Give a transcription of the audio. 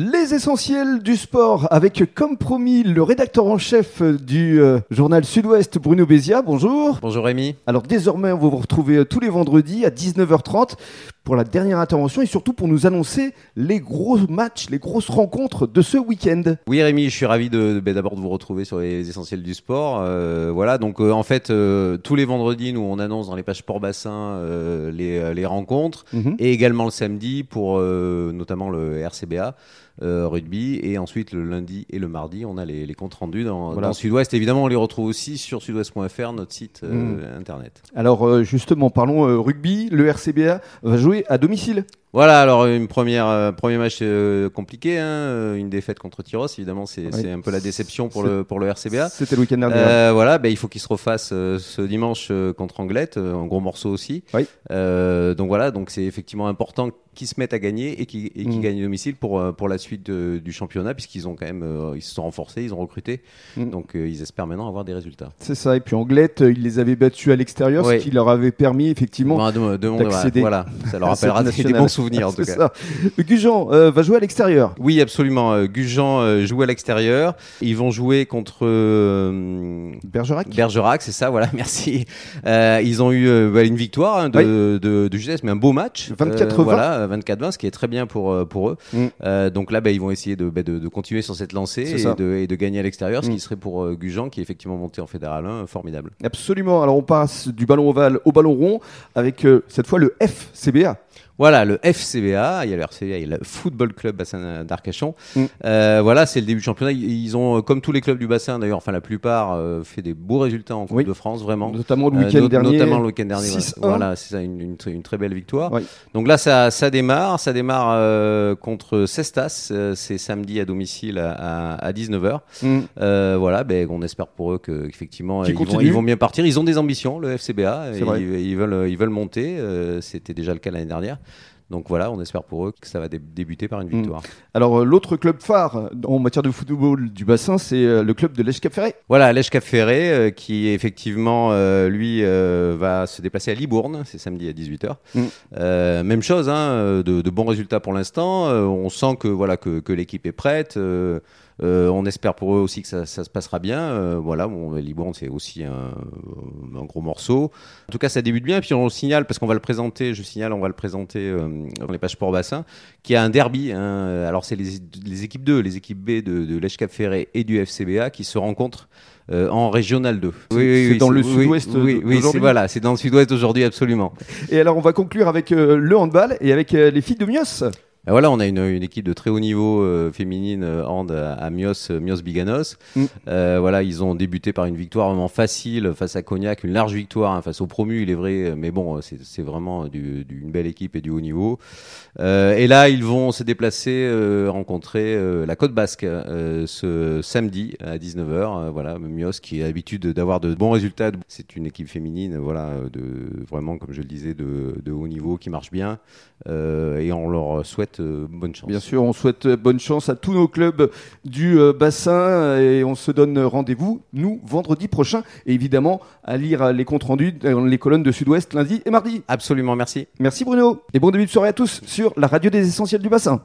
Les essentiels du sport avec comme promis le rédacteur en chef du euh, journal Sud-Ouest Bruno Bézia. Bonjour. Bonjour Rémi. Alors désormais on va vous retrouver tous les vendredis à 19h30 pour la dernière intervention et surtout pour nous annoncer les gros matchs, les grosses rencontres de ce week-end. Oui Rémi, je suis ravi de, ben, d'abord de vous retrouver sur les essentiels du sport. Euh, voilà, donc euh, en fait tous les vendredis nous on annonce dans les pages Sport Bassin les, les, rencontres Mhm. et également le samedi pour notamment le RCBA. Euh, rugby et ensuite le lundi et le mardi on a les, les comptes rendus dans, Voilà. dans Sud-Ouest évidemment on les retrouve aussi sur sudouest.fr notre site euh, Mhm. internet Alors euh, justement parlons euh, rugby, le RCBA va jouer à domicile. voilà alors une première euh, premier match euh, compliqué hein, euh, une défaite contre Tyros évidemment c'est Oui. un peu la déception pour le pour le RCBA C'était le week-end dernier. Euh, voilà, ben, il faut qu'il se refasse ce dimanche contre Anglette, un gros morceau aussi. Oui. Donc voilà, donc c'est effectivement important qu'ils se mettent à gagner et qu'ils et qu'ils Mm. gagnent à domicile pour, pour la suite de- du championnat, puisqu'ils ont quand même, ils se sont renforcés, ils ont recruté, Mm. donc ils espèrent maintenant avoir des résultats. C'est ça. Et puis Anglette, euh, il les avait battus à l'extérieur, Oui. ce qui leur avait permis effectivement. Bon, de- de- de- d'accéder voilà, ça leur à cette rappellera des, des bons souvenirs en tout cas. ça. Gujan euh, va jouer à l'extérieur. Oui, absolument. Euh, Gujan euh, joue à l'extérieur. Ils vont jouer contre euh, Bergerac. Bergerac, c'est ça, voilà, merci. Euh, ils ont eu bah, une victoire hein, de, de, de justesse, mais un beau match. 24-20. Euh, voilà, 24-20, ce qui est très bien pour, pour eux. Mm. Donc là, bah, ils vont essayer de, bah, de, de continuer sur cette lancée et ça. de, et de gagner à l'extérieur, ce Mm. qui serait pour Gujan, qui est effectivement monté en Fédéral 1, formidable. Absolument. Alors on passe du ballon ovale au ballon rond avec cette fois le FCBA. yeah. Voilà, le FCBA, il y a le RCBA, il y a le Football Club Bassin d'Arcachon. Mm. Euh, voilà, c'est le début du championnat. Ils ont, euh, comme tous les clubs du bassin d'ailleurs, enfin la plupart, euh, fait des beaux résultats en Coupe Oui. de France, vraiment. Notamment le Euh, week-end dernier. Notamment le week-end dernier. voilà. 6-1. Voilà, c'est ça, une, une très- une très belle victoire. Oui. Donc là, ça, ça démarre. Ça démarre contre Cestas. c'est samedi à domicile à, à, 19h. Mm. Voilà, ben, on espère pour eux que effectivement Qu'ils ils vont, continuent. ils vont bien partir. Ils ont des ambitions, le FCBA. Ils, ils veulent, ils veulent monter. C'était déjà le cas l'année dernière. derrière. Donc voilà, on espère pour eux que ça va dé- débuter par une Mm. victoire. Alors euh, l'autre club phare en matière de football du bassin, c'est euh, le club de l'Èche Cap Ferré. Voilà, Lèche Cap Ferré, euh, qui effectivement, euh, lui, euh, va se déplacer à Libourne, c'est samedi à 18h. Mm. Euh, même chose, hein, euh, de, de bons résultats pour l'instant. Euh, on sent que, voilà, que, que l'équipe est prête. Euh, euh, on espère pour eux aussi que ça, ça se passera bien. Euh, voilà, bon, Libourne, c'est aussi un, un gros morceau. En tout cas, ça débute bien. Puis on le signale, parce qu'on va le présenter, je signale, on va le présenter euh, dans les pages Sport Bassin, qui a un derby. hein. Alors, c'est les, les équipes 2, les équipes B de, de l'Èche Cap Ferré et du FCBA qui se rencontrent euh, en régional 2. C'est- c'est dans le oui, sud-ouest Oui, oui, voilà, c'est dans le sud-ouest aujourd'hui, absolument. Et alors on va conclure avec euh, le handball et avec euh, les filles de Mios. Et voilà, on a une, une équipe de très haut niveau euh, féminine euh, hand à, à Mios, euh, Mios Biganos. Mm. Euh, voilà, ils ont débuté par une victoire vraiment facile face à Cognac, une large victoire hein, face au promu, il est vrai, mais bon, euh, c'est vraiment du- du- une belle équipe et du haut niveau. Euh, et là, ils vont se déplacer, euh, rencontrer euh, la Côte Basque euh, ce samedi à 19h. Euh, voilà, Mios qui a l'habitude d'avoir de bons résultats. C'est une équipe féminine, euh, voilà, de vraiment, comme je le disais, de, de haut niveau qui marche bien. Euh, et on leur souhaite euh, bonne chance. Bien sûr, on souhaite euh, bonne chance à tous nos clubs du euh, bassin et on se donne rendez-vous, nous, vendredi prochain. Et évidemment, à lire les comptes rendus dans les colonnes de Sud-Ouest lundi et mardi. Absolument, merci. Merci Bruno et bon début de soirée à tous sur la radio des essentiels du bassin.